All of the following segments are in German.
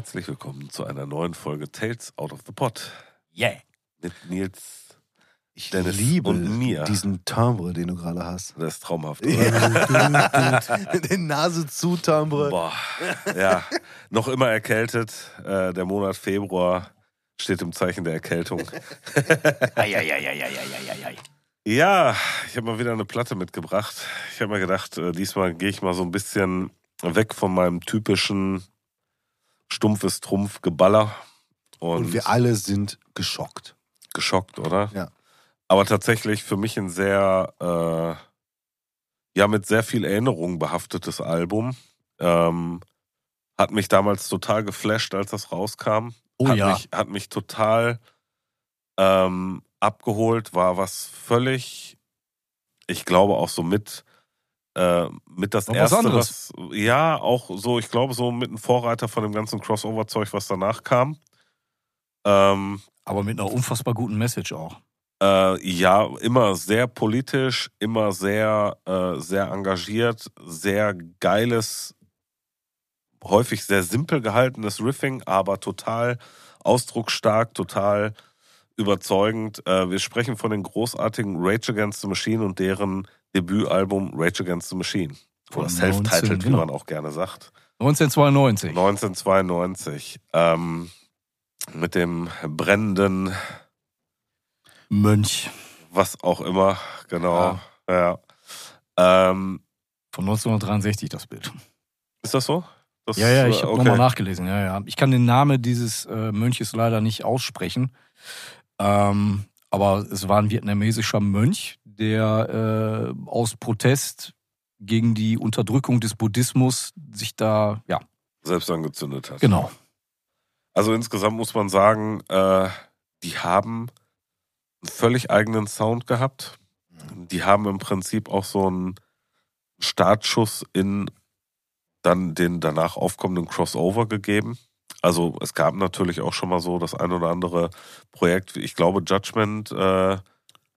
Herzlich willkommen zu einer neuen Folge Tales Out of the Pot. Yeah. Mit Nils. Ich Dennis liebe und mir. diesen Timbre, den du gerade hast. Das ist traumhaft. Oder? Den Nase zu Timbre. Boah. Ja, noch immer erkältet. Äh, der Monat Februar steht im Zeichen der Erkältung. Ja, ich habe mal wieder eine Platte mitgebracht. Ich habe mir gedacht, äh, diesmal gehe ich mal so ein bisschen weg von meinem typischen stumpfes Trumpf-Geballer. Und, Und wir alle sind geschockt. geschockt, oder? Ja. Aber tatsächlich für mich ein sehr, äh, ja, mit sehr viel Erinnerungen behaftetes Album. Ähm, hat mich damals total geflasht, als das rauskam. Oh hat ja. Mich, hat mich total ähm, abgeholt, war was völlig, ich glaube auch so mit, äh, mit das Noch was erste, anderes. was, ja, auch so, ich glaube so mit ein Vorreiter von dem ganzen Crossover-Zeug, was danach kam. Ähm, Aber mit einer unfassbar guten Message auch. äh, ja, immer sehr politisch, immer sehr, äh, sehr engagiert, sehr geiles, häufig sehr simpel gehaltenes Riffing, aber total ausdrucksstark, total überzeugend. Äh, wir sprechen von den großartigen Rage Against the Machine und deren Debütalbum Rage Against the Machine. Oder Self-Titled, 19, wie genau. man auch gerne sagt. 1992. 1992. Ähm, mit dem brennenden Mönch. was auch immer, genau. Ja. Ähm, Von 1963 das Bild. ist das so? Das, Ja, ja, ich äh, habe okay. nochmal nachgelesen. Ja, ja. Ich kann den Namen dieses äh, Mönches leider nicht aussprechen. Ähm, aber es war ein vietnamesischer Mönch, der äh, aus Protest gegen die Unterdrückung des Buddhismus sich da, ja, Selbst angezündet hat. genau. Also insgesamt muss man sagen, äh, die haben einen völlig eigenen Sound gehabt. Die haben im Prinzip auch so einen Startschuss in dann den danach aufkommenden Crossover gegeben. Also es gab natürlich auch schon mal so das ein oder andere Projekt. Ich glaube, Judgment, äh,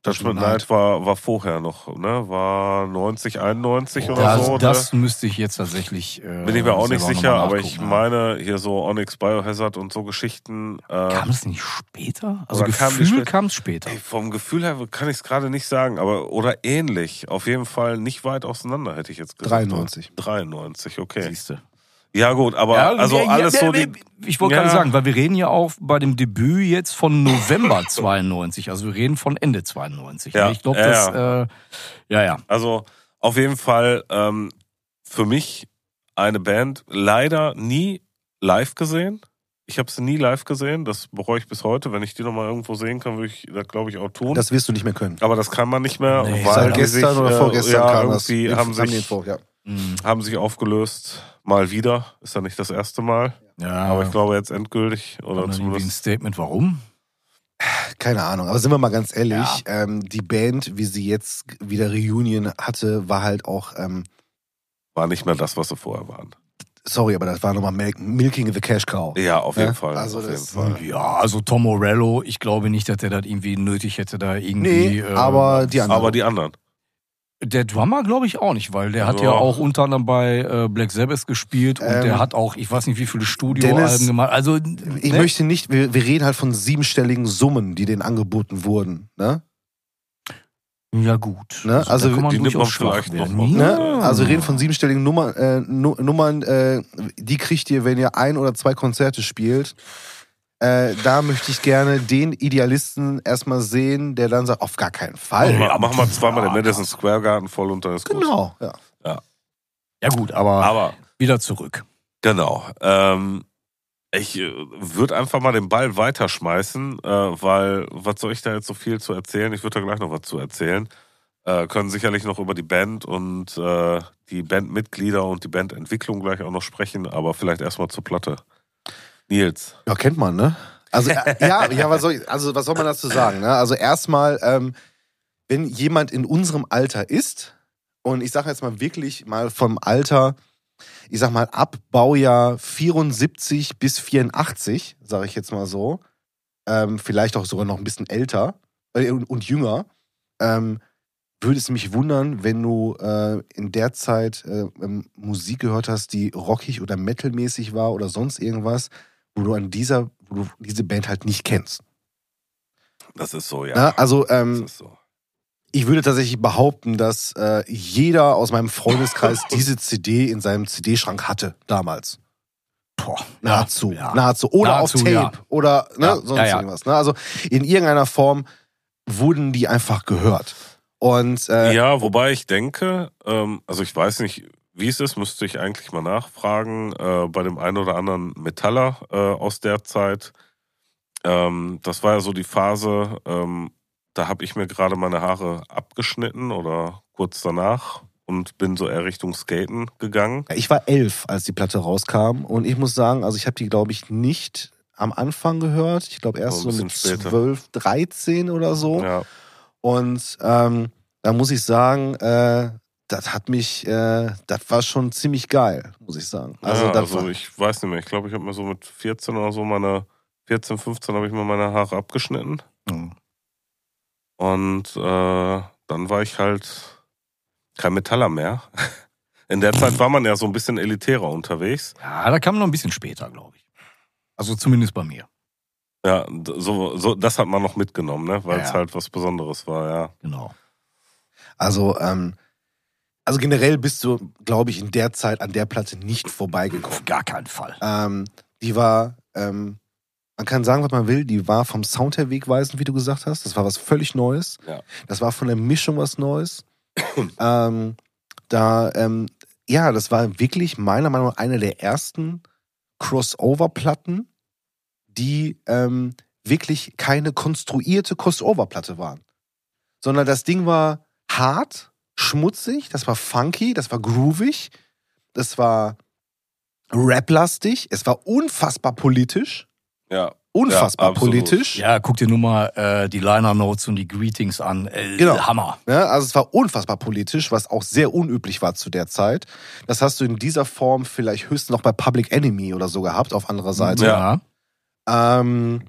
Judgment Night war, war vorher noch, ne? War 90, 91 oder Das, so. ne? das müsste ich jetzt tatsächlich. Äh, Bin ich mir auch nicht sicher, aber ich ja. meine, hier so Onyx Biohazard und so Geschichten. Äh, Kam es nicht später? Also Gefühl kam es später. ey, vom Gefühl her kann ich es gerade nicht sagen, aber oder ähnlich. Auf jeden Fall nicht weit auseinander, hätte ich jetzt gesagt. 93. 93, okay. Siehste. Ja, gut, aber Ja, also ja, alles ja, so ja, die. Ich wollte Ja. gerade sagen, weil wir reden ja auch bei dem Debüt jetzt von November 92. Also wir reden von Ende 92. Ja, Ich glaube, ja, das, äh, ja, ja. Also auf jeden Fall ähm, für mich eine Band leider nie live gesehen. Ich habe sie nie live gesehen. Das bereue ich bis heute. Wenn ich die nochmal irgendwo sehen kann, würde ich das, glaube ich, auch tun. Das wirst du nicht mehr können. Aber das kann man nicht mehr, Nee, weil gestern sich, oder äh, vorgestern ja, kam das. irgendwie Wir haben haben die sich, Info, ja. Mhm. haben sich aufgelöst. Mal wieder. Ist ja nicht das erste Mal. ja Aber ich glaube jetzt endgültig. Oder irgendwie ein zumindest. Statement, warum? Keine Ahnung, aber sind wir mal ganz ehrlich, ähm, die Band, wie sie jetzt wieder Reunion hatte, war halt auch, ähm, War nicht mehr das, was sie vorher waren. sorry, aber das war nochmal Mil Milking the Cash Cow. Ja, auf jeden Ja, Fall. also auf jeden Fall. Ja, also Tom Morello, ich glaube nicht, dass er das irgendwie nötig hätte, da irgendwie. Nee, äh, aber die anderen. Aber die anderen. Der Drummer glaube ich auch nicht, weil der hat ja Ja. auch unter anderem bei äh, Black Sabbath gespielt und Ähm, der hat auch, ich weiß nicht, wie viele Studioalben gemacht. Also, ich ne? möchte nicht, wir, wir reden halt von siebenstelligen Summen, die denen angeboten wurden. Ne? Ja, gut. Ne? Also, man die nimmt man vielleicht noch mal. Ne? Also wir reden von siebenstelligen Nummer, äh, Nu- Nummern, äh, die kriegt ihr, wenn ihr ein oder zwei Konzerte spielt. Äh, da möchte ich gerne den Idealisten erstmal sehen, der dann sagt, auf gar keinen Fall. Machen wir, ja, machen wir zweimal den ja, Madison Square Garden voll und dann ist gut. Genau, ja. Ja, gut, aber, Aber wieder zurück. Genau. Ähm, ich äh, würde einfach mal den Ball weiterschmeißen, äh, weil was soll ich da jetzt so viel zu erzählen? Ich würde da gleich noch was zu erzählen. Äh, können sicherlich noch über die Band und äh, die Bandmitglieder und die Bandentwicklung gleich auch noch sprechen, aber vielleicht erstmal zur Platte. Nils. Ja, kennt man, ne? Also äh, ja, ja, was soll also was soll man dazu sagen? Ne? Also erstmal, ähm, wenn jemand in unserem Alter ist, und ich sage jetzt mal wirklich mal vom Alter, ich sag mal ab Baujahr 74 bis 84, sage ich jetzt mal so, ähm, vielleicht auch sogar noch ein bisschen älter äh, und, und jünger, ähm, würde es mich wundern, wenn du äh, in der Zeit äh, ähm, Musik gehört hast, die rockig oder metalmäßig war oder sonst irgendwas, wo du an dieser, wo du diese Band halt nicht kennst. Das ist so, ja. Na, also das ähm, ist so. ich würde tatsächlich behaupten, dass äh, jeder aus meinem Freundeskreis diese CD in seinem CD-Schrank hatte damals. Boah, Nahezu, ja. nahezu. Oder Nahezu, auf Tape. ja. Oder ne, Ja, sonst irgendwas. Ne? Also in irgendeiner Form wurden die einfach gehört. Und äh, ja, wobei ich denke, ähm, also ich weiß nicht, wie es ist, müsste ich eigentlich mal nachfragen, äh, bei dem einen oder anderen Metaller äh, aus der Zeit. Ähm, das war ja so die Phase, ähm, da habe ich mir gerade meine Haare abgeschnitten oder kurz danach und bin so eher Richtung Skaten gegangen. ich war elf, als die Platte rauskam. Und ich muss sagen, also ich habe die, glaube ich, nicht am Anfang gehört. Ich glaube erst so ein mit später. 12, 13 oder so. Ja, Und ähm, da muss ich sagen, äh, das hat mich, äh, das war schon ziemlich geil, muss ich sagen. Also, ja, also ich weiß nicht mehr. Ich glaube, ich habe mir so mit 14 oder so meine 14, 15 habe ich mir meine Haare abgeschnitten. Mhm. Und äh, dann war ich halt kein Metaller mehr. In der Zeit war man ja so ein bisschen elitärer unterwegs. Ja, da kam noch ein bisschen später, glaube ich. Also zumindest bei mir. Ja, so, so, das hat man noch mitgenommen, ne? weil Ja, es ja. halt was Besonderes war, ja. Genau. also, ähm, also generell bist du, glaube ich, in der Zeit an der Platte nicht vorbeigekommen. Auf gar keinen Fall. Ähm, die war, ähm, man kann sagen, was man will, die war vom Sound her wegweisend, wie du gesagt hast. Das war was völlig Neues. Ja. Das war von der Mischung was Neues. ähm, da, ähm, ja, das war wirklich meiner Meinung nach eine der ersten Crossover-Platten, die ähm, wirklich keine konstruierte Crossover-Platte waren. Sondern das Ding war hart, schmutzig, das war funky, das war groovig, das war raplastig, es war unfassbar politisch. Ja, Unfassbar Ja, politisch. Ja, guck dir nur mal äh, die Liner Notes und die Greetings an. Äh, Genau. Hammer. Ja, also es war unfassbar politisch, was auch sehr unüblich war zu der Zeit. Das hast du in dieser Form vielleicht höchstens noch bei Public Enemy oder so gehabt, auf anderer Seite. Ja. Ähm,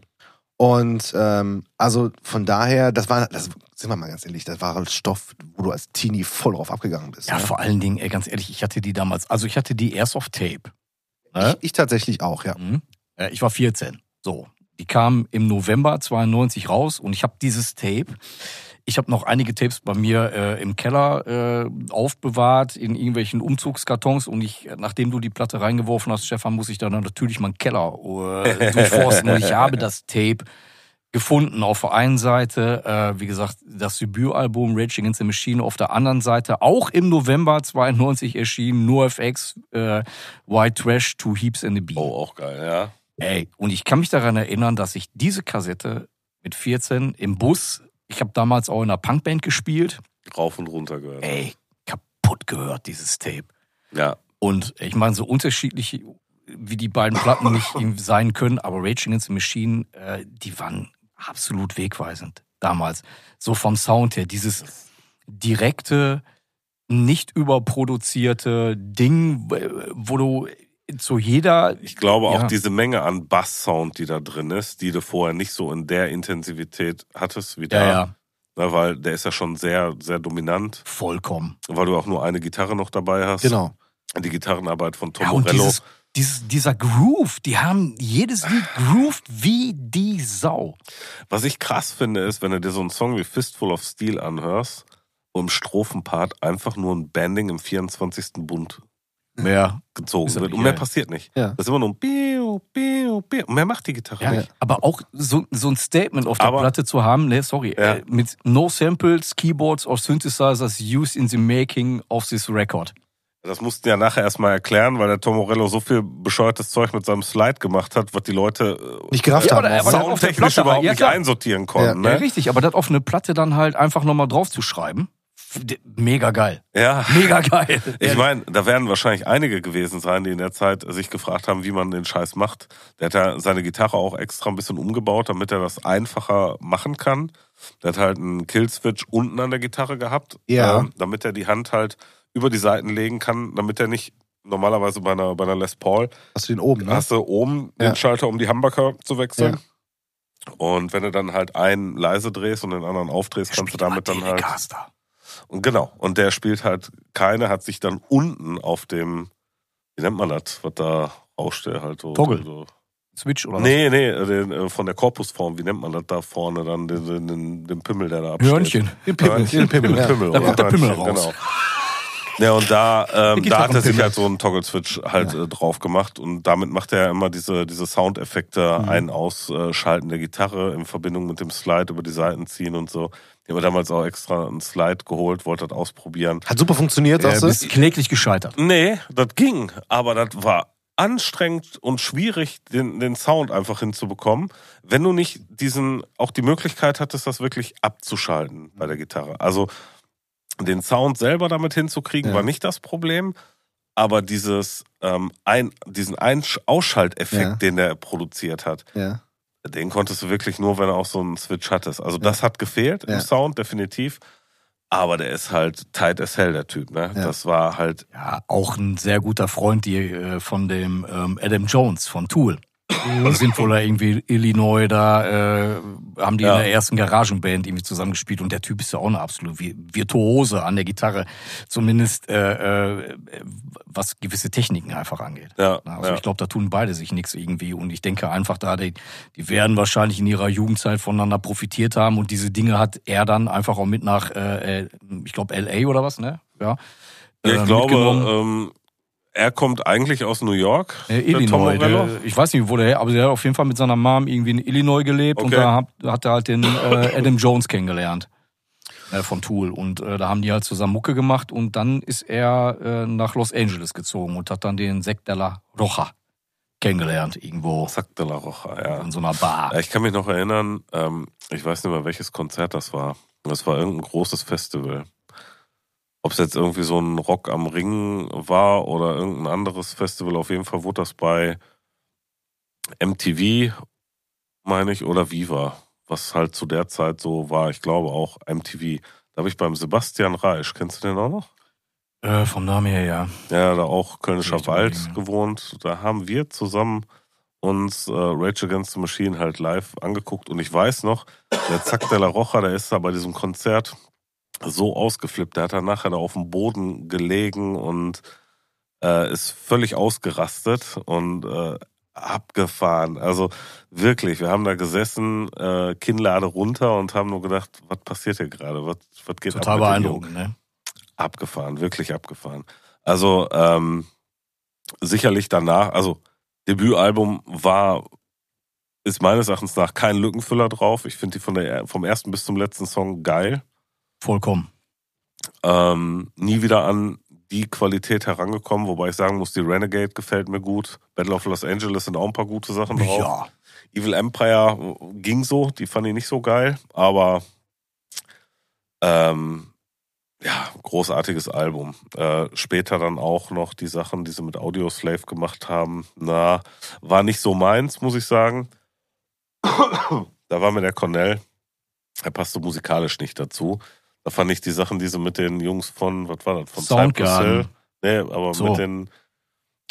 und ähm, also von daher, das war, das sind wir mal ganz ehrlich, das war Stoff, wo du als Teenie voll drauf abgegangen bist. Ja, ne? vor allen Dingen, ey, ganz ehrlich, ich hatte die damals, also ich hatte die erst auf Tape. ich, ich tatsächlich auch, ja. Mhm. Äh, Ich war 14. So. Die kam im November 92 raus und ich habe dieses Tape. Ich habe noch einige Tapes bei mir äh, im Keller äh, aufbewahrt, in irgendwelchen Umzugskartons. Und ich, nachdem du die Platte reingeworfen hast, Stefan, muss ich dann natürlich meinen Keller äh, durchforsten. und ich habe das Tape gefunden. Auf der einen Seite, äh, wie gesagt, das Debütalbum Rage Against the Machine. Auf der anderen Seite, auch im November 92 erschienen, NoFX, äh, White Trash, Two Heaps and a Beat. Oh, auch geil, ja. Ey, und ich kann mich daran erinnern, dass ich diese Kassette mit 14 im Bus, ich habe damals auch in einer Punkband gespielt, Rauf und runter gehört. ey, kaputt gehört, dieses Tape. Ja, Und ich meine, so unterschiedlich wie die beiden Platten nicht sein können, aber Rage Against the Machine, äh, die waren absolut wegweisend damals. So vom Sound her, dieses direkte, nicht überproduzierte Ding, wo du zu jeder ich glaube auch Ja. diese Menge an Bass-Sound, die da drin ist, die du vorher nicht so in der Intensivität hattest wie da. ja, ja, Ne, weil der ist ja schon sehr, sehr dominant, vollkommen. weil du auch nur eine Gitarre noch dabei hast. Genau. Die Gitarrenarbeit von Tom Ja, Morello. Dieses, dieser Groove, die haben jedes Lied grooved wie die Sau. Was ich krass finde, ist, wenn du dir so einen Song wie Fistful of Steel anhörst, wo im Strophenpart einfach nur ein Banding im 24. Bund Ja, gezogen wird. Und mehr passiert nicht. Ja. Das ist immer nur ein Biu, Biu, Biu. Und mehr macht die Gitarre ja. nicht. aber auch so, so ein Statement auf der Aber- Platte zu haben, ne, sorry, äh, mit no samples, keyboards or synthesizers used in the making of this record. Das mussten ja nachher erstmal erklären, weil der Tom Morello so viel bescheuertes Zeug mit seinem Slide gemacht hat, was die Leute äh, Nicht gerafft Ja, haben. soundtechnisch Platte, überhaupt ja, nicht klar. einsortieren konnten. Ja, Ne? richtig, aber das auf eine Platte dann halt einfach nochmal drauf zu schreiben, f- d- mega geil. Ja. Mega geil. Ich meine, da werden wahrscheinlich einige gewesen sein, die in der Zeit sich gefragt haben, wie man den Scheiß macht. Der hat ja seine Gitarre auch extra ein bisschen umgebaut, damit er das einfacher machen kann. Der hat halt einen Killswitch unten an der Gitarre gehabt, Ja. ähm, damit er die Hand halt über die Seiten legen kann, damit er nicht normalerweise bei einer, bei einer Les Paul Hast du den oben, ne? hast du oben Ja. den Schalter, um die Humbucker zu wechseln. Und wenn du dann halt einen leise drehst und den anderen aufdrehst, kannst du damit dann halt. Telecaster. Und genau. Und der spielt halt keine, hat sich dann unten auf dem, wie nennt man das, was da rauscht, der halt so. Toggle. So, Switch oder was? Nee, nee, den, äh, von der Korpusform, wie nennt man das da vorne dann, den, den, den, Pimmel, der da absteht. Hörnchen. Den Pimmel. Den Pimmel. Den Pimmel Da oder kommt der Pimmel raus. Genau. Ja, und da, ähm, da Gitarrenpimmel. hat er sich halt so einen Toggle-Switch halt äh, drauf gemacht und damit macht er ja immer diese, diese Soundeffekte Mhm. ein- ausschalten der Gitarre in Verbindung mit dem Slide über die Seiten ziehen und so. Ich habe damals auch extra einen Slide geholt, wollte das ausprobieren. Hat super funktioniert, Ja, sagst du? bist kläglich gescheitert. Nee, das ging, aber das war anstrengend und schwierig, den, den Sound einfach hinzubekommen, wenn du nicht diesen, auch die Möglichkeit hattest, das wirklich abzuschalten bei der Gitarre. Also den Sound selber damit hinzukriegen, Ja. war nicht das Problem, aber dieses, ähm, ein, diesen Einsch Ausschalteffekt, Ja. den der produziert hat, Ja. den konntest du wirklich nur, wenn du auch so einen Switch hattest. Also das hat gefehlt Ja. im Sound, definitiv. Aber der ist halt tight as hell, der Typ, ne? Ja. Das war halt Ja, auch ein sehr guter Freund die, äh, von dem ähm, Adam Jones von Tool. Die sind wohl da irgendwie Illinois, da äh, haben die Ja. in der ersten Garagenband irgendwie zusammengespielt und der Typ ist ja auch eine absolute Vi- Virtuose an der Gitarre, zumindest äh, äh, was gewisse Techniken einfach angeht. Ja, Also ja. ich glaube, da tun beide sich nichts irgendwie und ich denke einfach da, die, die werden wahrscheinlich in ihrer Jugendzeit voneinander profitiert haben und diese Dinge hat er dann einfach auch mit nach, äh, äh, ich glaube LA oder was, ne? Ja. Ja, äh, ich glaube, mitgenommen. ähm, er kommt eigentlich aus New York. Äh, der Illinois. Der, ich weiß nicht, wo der her, aber der hat auf jeden Fall mit seiner Mom irgendwie in Illinois gelebt und Okay. da hat, hat er halt den äh, Adam Jones kennengelernt. Äh, von Tool. Und äh, da haben die halt zusammen Mucke gemacht und dann ist er äh, nach Los Angeles gezogen und hat dann den Sect de la Roja kennengelernt, irgendwo Zack de la Rocha, ja. in so einer Bar. Ich kann mich noch erinnern, ähm, ich weiß nicht mehr, welches Konzert das war. Das war irgendein großes Festival. Ob es jetzt irgendwie so ein Rock am Ring war oder irgendein anderes Festival, auf jeden Fall wurde das bei MTV, meine ich, oder Viva, was halt zu der Zeit so war. Ich glaube auch MTV. Da habe ich beim Sebastian Reisch, kennst du den auch noch? Äh, vom Namen her, ja. Ja, da auch Kölnischer Wald ja. gewohnt. Da haben wir zusammen uns äh, Rage Against the Machine halt live angeguckt. Und ich weiß noch, der Zack de la Rocha, der ist da bei diesem Konzert so ausgeflippt. Der hat dann nachher da auf dem Boden gelegen und äh, ist völlig ausgerastet und äh, abgefahren. Also wirklich, wir haben da gesessen, äh, Kinnlade runter und haben nur gedacht, was passiert hier gerade? Was, was geht Total ab Jungen? beeindruckend, ne? abgefahren, wirklich abgefahren. Also ähm, sicherlich danach, also Debütalbum war, ist meines Erachtens nach kein Lückenfüller drauf. Ich finde die von der vom ersten bis zum letzten Song geil. Vollkommen. Ähm, nie wieder an die Qualität herangekommen, wobei ich sagen muss, die Renegade gefällt mir gut. Battle of Los Angeles sind auch ein paar gute Sachen drauf. Ja. Evil Empire ging so, die fand ich nicht so geil, aber ähm, ja, großartiges Album. Äh, später dann auch noch die Sachen, die sie mit Audioslave gemacht haben, na, war nicht so meins, muss ich sagen. da war mir der Cornell, er passte musikalisch nicht dazu. Da fand ich die Sachen, die sie mit den Jungs von, was war das, von Soundgarden. Nee, aber So. mit den,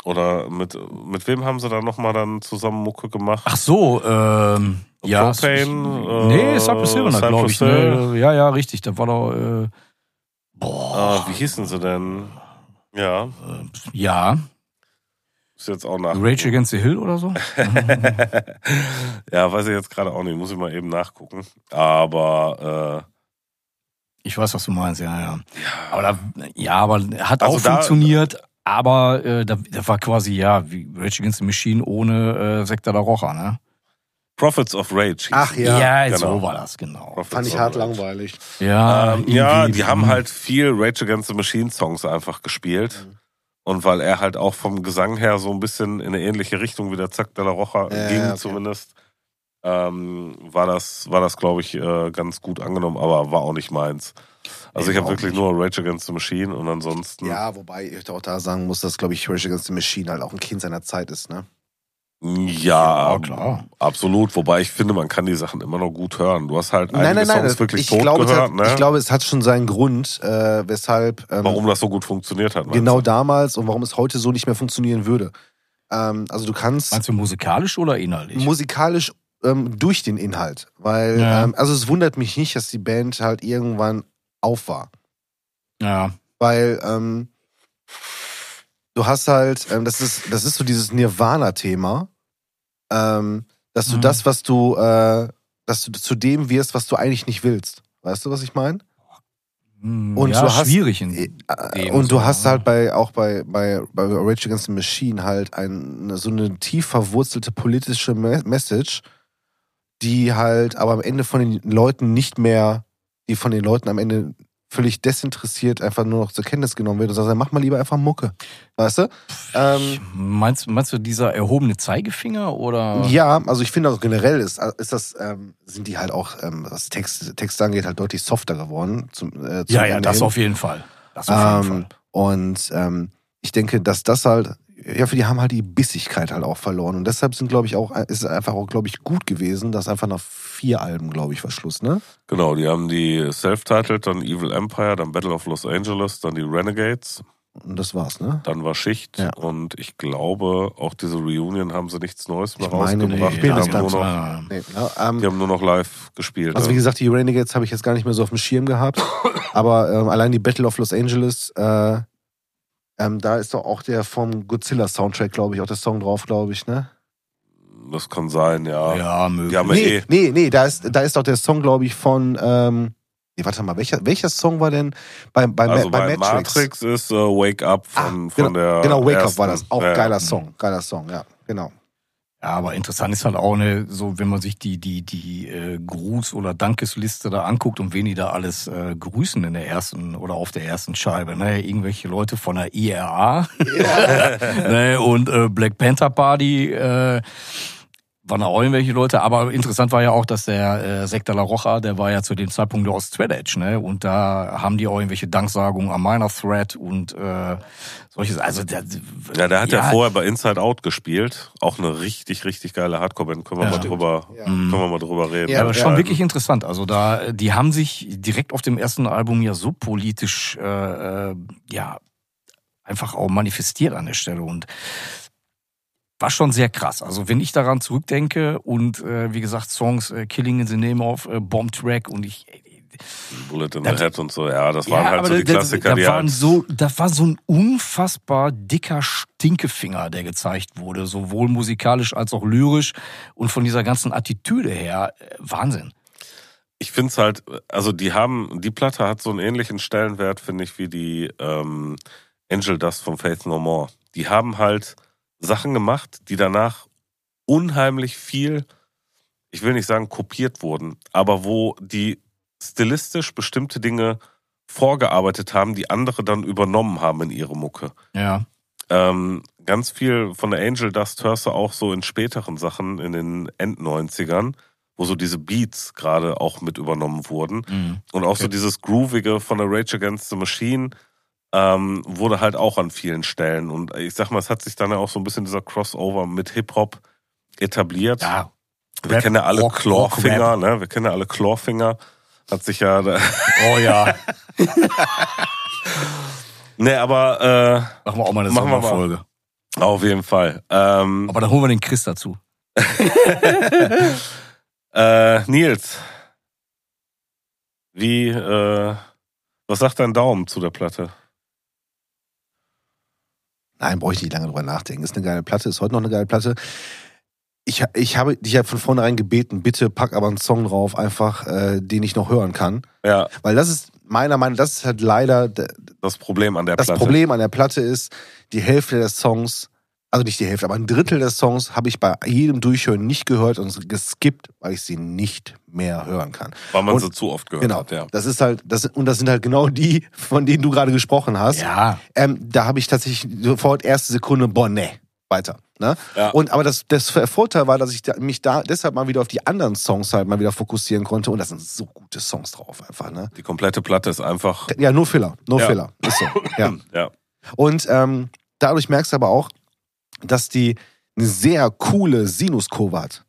oder mit, mit wem haben sie da nochmal dann zusammen Mucke gemacht? Ach so, ähm, ja. Propane, ich- äh, nee, Cypress Hill, glaube ich. Ne? Ja, ja, richtig. Da war doch, äh, boah. Ah, wie hießen sie denn? Ja, Äh, ja, ist jetzt auch nach. Rage Against the Hill oder so? ja, weiß ich jetzt gerade auch nicht, muss ich mal eben nachgucken. Aber Ich weiß, was du meinst, ja, ja. äh, Aber da, ja, aber hat Also auch da- funktioniert, aber äh, da, da war quasi, ja, wie Rage Against the Machine ohne äh, Sektor der Rocha, ne? Prophets of Rage. Ach die. Ja, genau. so war das, genau. Prophets Fand ich hart Rage. langweilig. Ja, Ähm, ja, die haben halt viel Rage Against the Machine Songs einfach gespielt. Mhm. Und weil er halt auch vom Gesang her so ein bisschen in eine ähnliche Richtung wie der Zack de la Rocha Ja, ging, okay. zumindest, ähm, war das, war das glaube ich, äh, ganz gut angenommen, aber war auch nicht meins. Also Nee, ich habe wirklich nicht. nur Rage Against the Machine und ansonsten. Ja, wobei ich auch da sagen muss, dass, glaube ich, Rage Against the Machine halt auch ein Kind seiner Zeit ist, ne? Ja, Ja, klar. absolut. Wobei ich finde, man kann die Sachen immer noch gut hören. Du hast halt einige Nein, nein, nein. Songs wirklich ich, tot glaube, es gehört, hat, ne? ich glaube, es hat schon seinen Grund, äh, weshalb ähm, warum das so gut funktioniert hat. genau du? damals und warum es heute so nicht mehr funktionieren würde. Ähm, also du kannst Meinst du musikalisch oder inhaltlich? musikalisch ähm, durch den Inhalt, weil Ja. ähm, also es wundert mich nicht, dass die Band halt irgendwann auf war, ja. weil ähm, du hast halt, ähm, das ist das ist so dieses Nirvana-Thema, ähm, dass du Mhm. das, was du, äh, dass du zu dem wirst, was du eigentlich nicht willst. Weißt du, was ich meine? Hm, Und ja, du hast- schwierig in Äh, dem Und du hast halt bei auch bei, bei, bei Rage Against the Machine halt ein, so eine tief verwurzelte politische Me Message, die halt aber am Ende von den Leuten nicht mehr, die von den Leuten am Ende völlig desinteressiert einfach nur noch zur Kenntnis genommen wird und sagt, mach mal lieber einfach Mucke. Weißt du? Ähm, Meinst, meinst du dieser erhobene Zeigefinger oder? ja, also ich finde auch generell ist, ist das, ähm, sind die halt auch, ähm, was Text, Text angeht, halt deutlich softer geworden. Zum, äh, zum ja, ja, das auf jeden Fall. Das auf jeden Ähm, Fall. und ähm, ich denke, dass das halt, ja, für die haben halt die Bissigkeit halt auch verloren. Und deshalb sind, glaube ich, auch, ist es einfach auch, glaube ich, gut gewesen, dass einfach nach vier Alben, glaube ich, war Schluss, ne? Genau, die haben die Self-Titled, dann Evil Empire, dann Battle of Los Angeles, dann die Renegades, Und das war's, ne? dann war Schicht Ja. und ich glaube, auch diese Reunion haben sie nichts Neues mehr Ich meine, rausgebracht. nee, die, haben nur noch. Nee, ähm, die haben nur noch live gespielt. also wie gesagt, die Renegades habe ich jetzt gar nicht mehr so auf dem Schirm gehabt. aber ähm, allein die Battle of Los Angeles, äh, ähm, da ist doch auch der vom Godzilla-Soundtrack, glaube ich, auch der Song drauf, glaube ich, ne? das kann sein, ja. Ja, möglich. Ja Nee, eh, nee, nee, da ist, da ist doch der Song, glaube ich, von, ähm, nee, warte mal, welcher, welcher Song war denn bei, bei, also bei, bei Matrix, ist äh, Wake Up von, Ah, von der. Genau, Wake Up ersten. war das. Auch ja. geiler Song, geiler Song, ja, genau. Ja, aber interessant ist halt auch ne, so wenn man sich die die die äh, Gruß- oder Dankesliste da anguckt und wen die da alles äh, grüßen in der ersten oder auf der ersten Scheibe, ne, irgendwelche Leute von der IRA ne, und äh, Black Panther Party äh, waren da auch irgendwelche Leute, aber interessant war ja auch, dass der äh, Sektor La Rocha, der war ja zu dem Zeitpunkt aus Thread Edge, ne? Und da haben die auch irgendwelche Danksagungen am Minor Thread und äh, solches. Also der, Ja, der hat ja. vorher bei Inside Out gespielt. Auch eine richtig, richtig geile Hardcore-Band. Können wir Ja. mal drüber, Ja. können wir mal drüber reden. Ja, Ja, aber schon wirklich interessant. Also da, die haben sich direkt auf dem ersten Album ja so politisch, äh, äh, ja, einfach auch manifestiert an der Stelle und war schon sehr krass. Also wenn ich daran zurückdenke und äh, wie gesagt Songs äh, Killing in the Name of, äh, Bomb Track und ich, äh, Bullet in Das- the Head und so. Ja, das waren halt aber so die da- Klassiker, da, die waren halt, so, da war so ein unfassbar dicker Stinkefinger, der gezeigt wurde, sowohl musikalisch als auch lyrisch und von dieser ganzen Attitüde her äh, Wahnsinn. ich finde es halt, also die haben, die Platte hat so einen ähnlichen Stellenwert, finde ich, wie die ähm, Angel Dust von Faith No More. Die haben halt Sachen gemacht, die danach unheimlich viel, ich will nicht sagen kopiert wurden, aber wo die stilistisch bestimmte Dinge vorgearbeitet haben, die andere dann übernommen haben in ihre Mucke. Ja. Ähm, ganz viel von der Angel Dust hörst du auch so in späteren Sachen, in den End-90ern, wo so diese Beats gerade auch mit übernommen wurden. Mhm. Und auch so dieses Groovige von der Rage Against the Machine ähm, wurde halt auch an vielen Stellen. Und ich sag mal, es hat sich dann ja auch so ein bisschen dieser Crossover mit Hip-Hop etabliert. Ja. Wir Rap, kennen ja alle Rock, Clawfinger, Rock, ne? Wir kennen ja alle Clawfinger. Hat sich ja. Oh ja. ne, aber Machen wir auch mal eine. Sommerfolge. äh, auf jeden Fall. Ähm, Aber dann holen wir den Chris dazu. Äh, Nils, wie, äh, was sagt dein Daumen zu der Platte? Nein, brauche ich nicht lange drüber nachdenken. Ist eine geile Platte, ist heute noch eine geile Platte. Ich, ich habe dich ja von vornherein gebeten, bitte pack aber einen Song drauf, einfach, äh, den ich noch hören kann. Ja, Weil das ist meiner Meinung nach, das ist halt leider das Problem an der das Platte. Problem an der Platte ist, die Hälfte der Songs, also nicht die Hälfte, aber ein Drittel der Songs habe ich bei jedem Durchhören nicht gehört und geskippt, weil ich sie nicht mehr hören kann. weil man Und- sie zu oft gehört Genau. hat, ja. Das ist halt, das, und das sind halt genau die, von denen du gerade gesprochen hast. Ja. Ähm, da habe ich tatsächlich sofort erste Sekunde, boah, nee, weiter. Ne? Ja. Und aber das, das Vorteil war, dass ich da, mich da deshalb mal wieder auf die anderen Songs halt mal wieder fokussieren konnte. Und da sind so gute Songs drauf einfach. Ne? Die komplette Platte ist einfach, Ja, nur Filler, nur Ja. Filler. Ist so. Ja. ja. Und ähm, dadurch merkst du aber auch, dass die eine sehr coole Sinuskurve hat.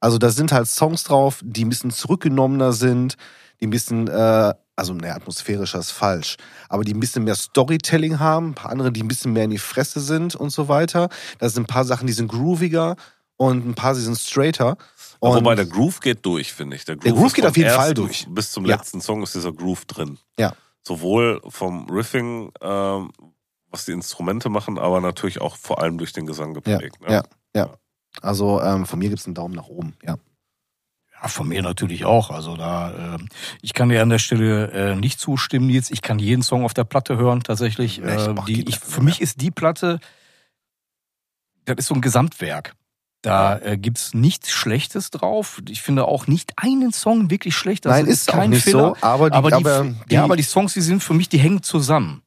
Also da sind halt Songs drauf, die ein bisschen zurückgenommener sind, die ein bisschen, äh, also ne, atmosphärischer ist falsch, aber die ein bisschen mehr Storytelling haben, ein paar andere, die ein bisschen mehr in die Fresse sind und so weiter. Da sind ein paar Sachen, die sind grooviger und ein paar, die sind straighter. Und Wobei der Groove geht durch, finde ich. Der Groove, Groove ist geht auf jeden Fall durch. Bis zum Ja. letzten Song ist dieser Groove drin. Ja. Sowohl vom Riffing, ähm, was die Instrumente machen, aber natürlich auch vor allem durch den Gesang geprägt. ne? ja, ja. Also ähm, von mir gibt's einen Daumen nach oben, ja. Ja, von mir natürlich auch. Also da, äh, ich kann dir an der Stelle äh, nicht zustimmen, Nils. Ich kann jeden Song auf der Platte hören, tatsächlich. Ja, ich Äh, die, ich, Platte für mich ist die Platte, das ist so ein Gesamtwerk. Da äh, gibt's nichts Schlechtes drauf. Ich finde auch nicht einen Song wirklich schlecht. Das Nein, ist auch kein nicht Fehler. so, aber die, aber, die, aber die, ja, aber die Songs, die sind für mich, die hängen zusammen.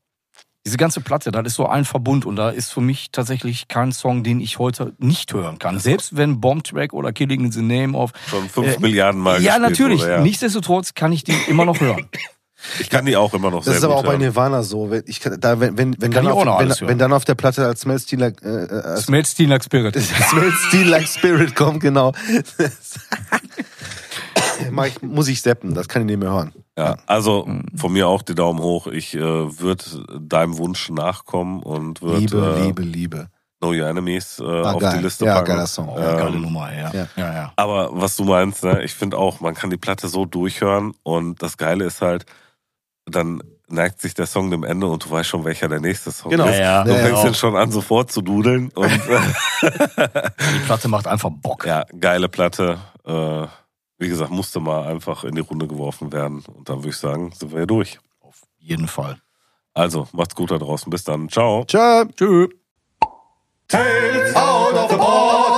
Diese ganze Platte, das ist so ein Verbund und da ist für mich tatsächlich kein Song, den ich heute nicht hören kann. Selbst wenn Bomb Track oder Killing in the Name of. Schon fünf Äh, Milliarden Mal ja, gespielt natürlich. Wurde, ja. Nichtsdestotrotz kann ich die immer noch hören. Ich kann die auch immer noch das sehr ist aber auch bei hören. Nirvana so. Wenn, ich, kann- da, wenn, wenn, wenn, Kann dann auf, wenn, wenn dann auf der Platte als Smell Steel Like, äh, äh, Smells Teen Like Spirit. Smell Steel Like Spirit kommt, genau. Muss ich seppen, das kann ich nicht mehr hören. Ja, also von mir auch die Daumen hoch. Ich äh, würde deinem Wunsch nachkommen und würde Liebe, äh, Liebe, Liebe. Know Your Enemies äh, Ah, auf geil. die Liste Ja, packen. geiler Song. Ja, geile Ähm, Nummer, ja. ja. ja. ja, Aber was du meinst, ne, ich finde auch, man kann die Platte so durchhören und das Geile ist halt, dann neigt sich der Song dem Ende und du weißt schon, welcher der nächste Song Genau. ist. Ja, Du ja, fängst auch. dann schon an, sofort zu dudeln und Die Platte macht einfach Bock. ja, geile Platte. Äh, wie gesagt, musste mal einfach in die Runde geworfen werden und dann würde ich sagen, sind wir ja durch. Auf jeden Fall. Also, macht's gut da draußen. Bis dann. Ciao. Tschö. Tschüss. Tales out of the boy.